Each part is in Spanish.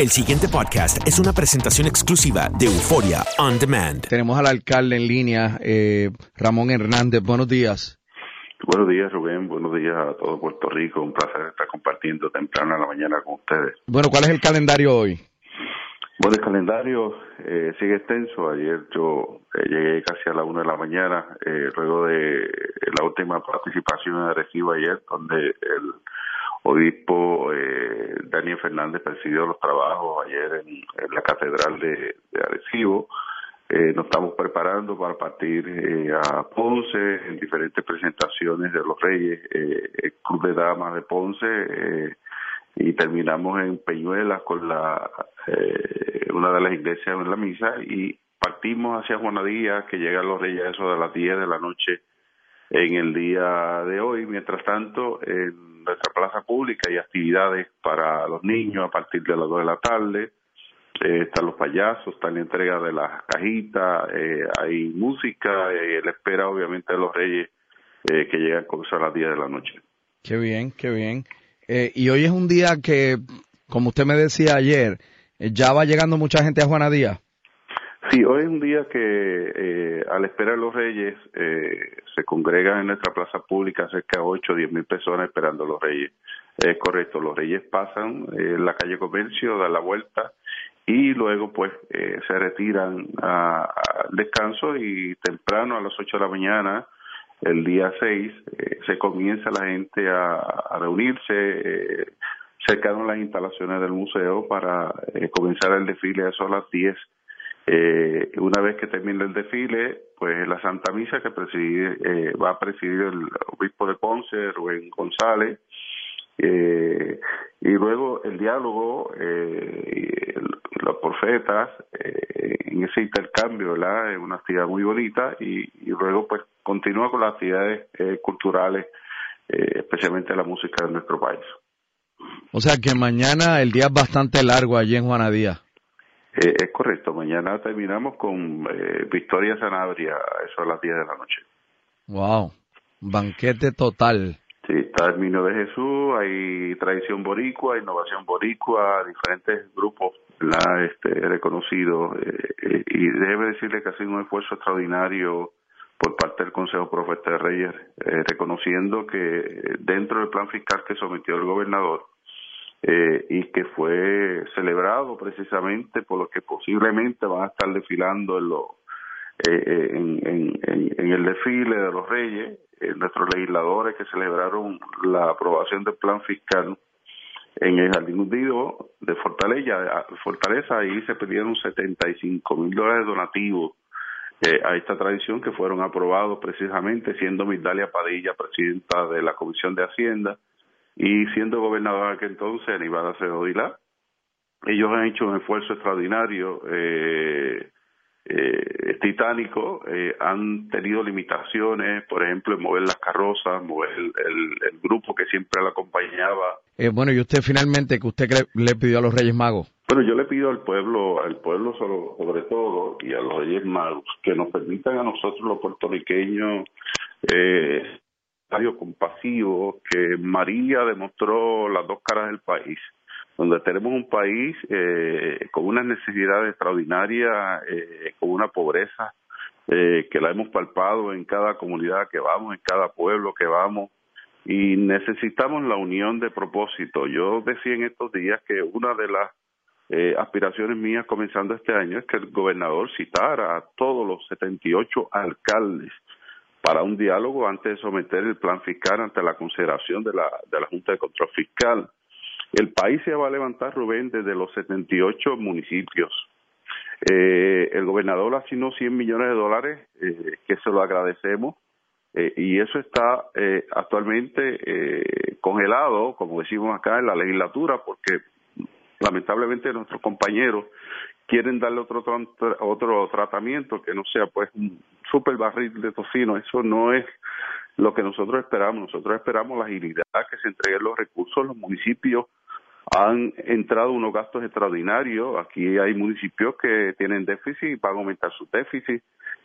El siguiente podcast es una presentación exclusiva de Euforia On Demand. Tenemos al alcalde en línea, eh, Ramón Hernández. Buenos días. Buenos días, Rubén. Buenos días a todo Puerto Rico. Un placer estar compartiendo temprano en la mañana con ustedes. Bueno, ¿cuál es el calendario hoy? Bueno, el calendario eh, sigue extenso. Ayer yo eh, llegué casi a la una de la mañana, eh, luego de la última participación en Arecibo ayer, donde el obispo eh, Daniel Fernández presidió los trabajos ayer en, la catedral de, de Arecibo. Eh, nos estamos preparando para partir eh, a Ponce en diferentes presentaciones de los Reyes, eh, el Club de Damas de Ponce, eh, y terminamos en Peñuelas con la eh, una de las iglesias en la misa y partimos hacia Juanadía que llegan los Reyes eso de las 10 de la noche en el día de hoy. Mientras tanto, en nuestra plaza pública hay actividades para los niños a partir de las 2 de la tarde. Eh, están los payasos, está la entrega de las cajitas, eh, hay música, eh, la espera obviamente de los reyes eh, que llegan eso a las 10 de la noche. Qué bien, qué bien. Y hoy es un día que, como usted me decía ayer, ya va llegando mucha gente a Juanadía. Sí, hoy es un día que eh, a la espera de los reyes eh, se congregan en nuestra plaza pública cerca de 8 o 10 mil personas esperando los reyes. Es correcto, los reyes pasan eh, la calle Comercio, dan la vuelta y luego pues eh, se retiran al descanso y temprano a las 8 de la mañana el día 6 eh, se comienza la gente a, a reunirse cercano a las instalaciones del museo para comenzar el desfile eso a las 10 eh, una vez que termine el desfile, pues la Santa Misa que preside, eh, va a presidir el obispo de Ponce, Rubén González, eh, y luego el diálogo, eh, los profetas, eh, en ese intercambio, ¿verdad? Es una actividad muy bonita y, y luego pues continúa con las actividades eh, culturales, eh, especialmente la música de nuestro país. O sea que mañana el día es bastante largo allí en Juanadía. Eh, es correcto, mañana terminamos con eh, Victoria Sanabria, eso a las 10 de la noche. Wow, banquete total. Sí, está el Niño de Jesús, hay tradición boricua, innovación boricua, diferentes grupos ¿verdad? este, reconocidos. eh, y déjeme decirle que ha sido un esfuerzo extraordinario por parte del Consejo Profeta de Reyes, reconociendo que dentro del plan fiscal que sometió el gobernador, eh, y que fue celebrado precisamente por los que posiblemente van a estar desfilando en, los eh, eh, en, el desfile de los reyes, eh, nuestros legisladores que celebraron la aprobación del plan fiscal en el Jardín Hundido de Fortaleza, Fortaleza ahí se pidieron 75 mil dólares donativos eh, a esta tradición que fueron aprobados precisamente siendo Migdalia Padilla presidenta de la Comisión de Hacienda y siendo gobernador aquel entonces Aníbal Acevedo Vilá. ellos han hecho un esfuerzo extraordinario, eh, eh, titánico, eh, han tenido limitaciones, por ejemplo, en mover las carrozas, mover el, el, grupo que siempre la acompañaba. Eh, bueno, y usted finalmente, que usted le pidió a los Reyes Magos? Bueno, yo le pido al pueblo, al pueblo sobre todo, y a los Reyes Magos, que nos permitan a nosotros los puertorriqueños eh, compasivo, que María demostró las dos caras del país donde tenemos un país eh, con unas necesidades extraordinarias, eh, con una pobreza eh, que la hemos palpado en cada comunidad que vamos, en cada pueblo que vamos, y necesitamos la unión de propósito. Yo decía en estos días que una de las eh, aspiraciones mías comenzando este año es que el gobernador citara a todos los 78 alcaldes para un diálogo antes de someter el plan fiscal ante la consideración de la, de la Junta de Control Fiscal. El país se va a levantar, Rubén, desde los 78 municipios. Eh, el gobernador asignó 100 millones de dólares, eh, que se lo agradecemos, eh, y eso está eh, actualmente eh, congelado, como decimos acá, en la legislatura, porque lamentablemente nuestros compañeros quieren darle otro otro tratamiento que no sea pues un super barril de tocino. Eso no es lo que nosotros esperamos. Nosotros esperamos la agilidad, que se entreguen los recursos. Los municipios han entrado unos gastos extraordinarios. Aquí hay municipios que tienen déficit y van a aumentar su déficit.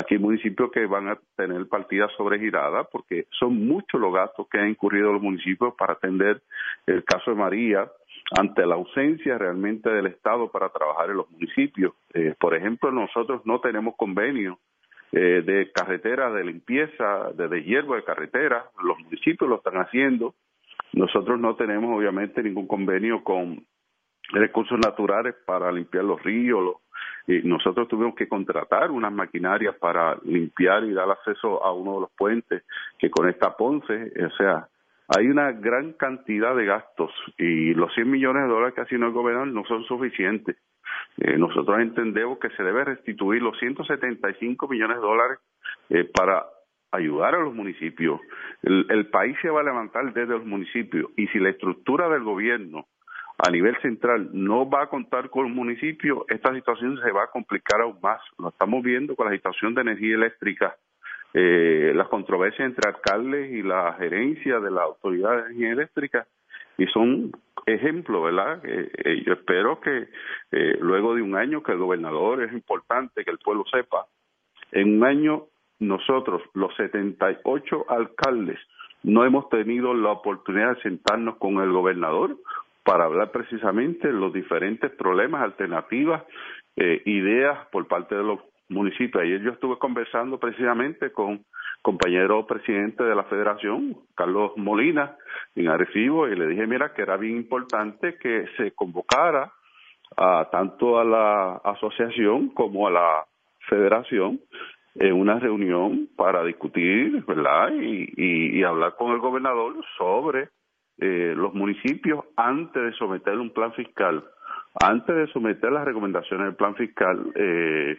Aquí hay municipios que van a tener partidas sobregiradas porque son muchos los gastos que han incurrido los municipios para atender el caso de María ante la ausencia realmente del Estado para trabajar en los municipios. Eh, por ejemplo, nosotros no tenemos convenio eh, de carretera, de limpieza, de deshiervo de carretera, los municipios lo están haciendo. Nosotros no tenemos obviamente ningún convenio con recursos naturales para limpiar los ríos. nosotros tuvimos que contratar unas maquinarias para limpiar y dar acceso a uno de los puentes que conecta Ponce. O sea, hay una gran cantidad de gastos y los 100 millones de dólares que asignó el gobernador no son suficientes. Eh, nosotros entendemos que se debe restituir los 175 millones de dólares eh, para ayudar a los municipios. El, el, país se va a levantar desde los municipios y si la estructura del gobierno a nivel central no va a contar con los municipios, esta situación se va a complicar aún más. Lo estamos viendo con la situación de energía eléctrica eh, las controversias entre alcaldes y la gerencia de la autoridad de energía eléctrica y son ejemplos, ¿verdad? Eh, yo espero que eh, luego de un año que el gobernador es importante que el pueblo sepa, en un año nosotros, los 78 alcaldes, no hemos tenido la oportunidad de sentarnos con el gobernador para hablar precisamente de los diferentes problemas, alternativas, eh, ideas por parte de los municipio. Ayer yo estuve conversando precisamente con compañero presidente de la federación, Carlos Molina, en Arecibo, y le dije, mira, que era bien importante que se convocara a tanto a la asociación como a la federación en una reunión para discutir, ¿verdad? Y, y, hablar con el gobernador sobre eh, los municipios antes de someter un plan fiscal, antes de someter las recomendaciones del plan fiscal. Eh,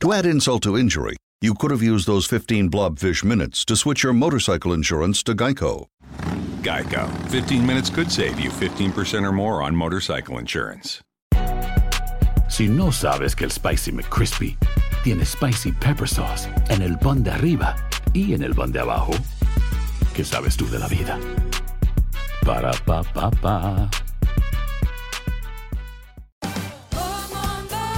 To add insult to injury, you could have used those 15 blobfish minutes to switch your motorcycle insurance to Geico. Geico. 15 minutes could save you 15% or more on motorcycle insurance. Si no sabes que el Spicy McCrispy tiene Spicy Pepper Sauce en el pan de arriba y en el pan de abajo, ¿qué sabes tú de la vida? Para, pa, pa, pa.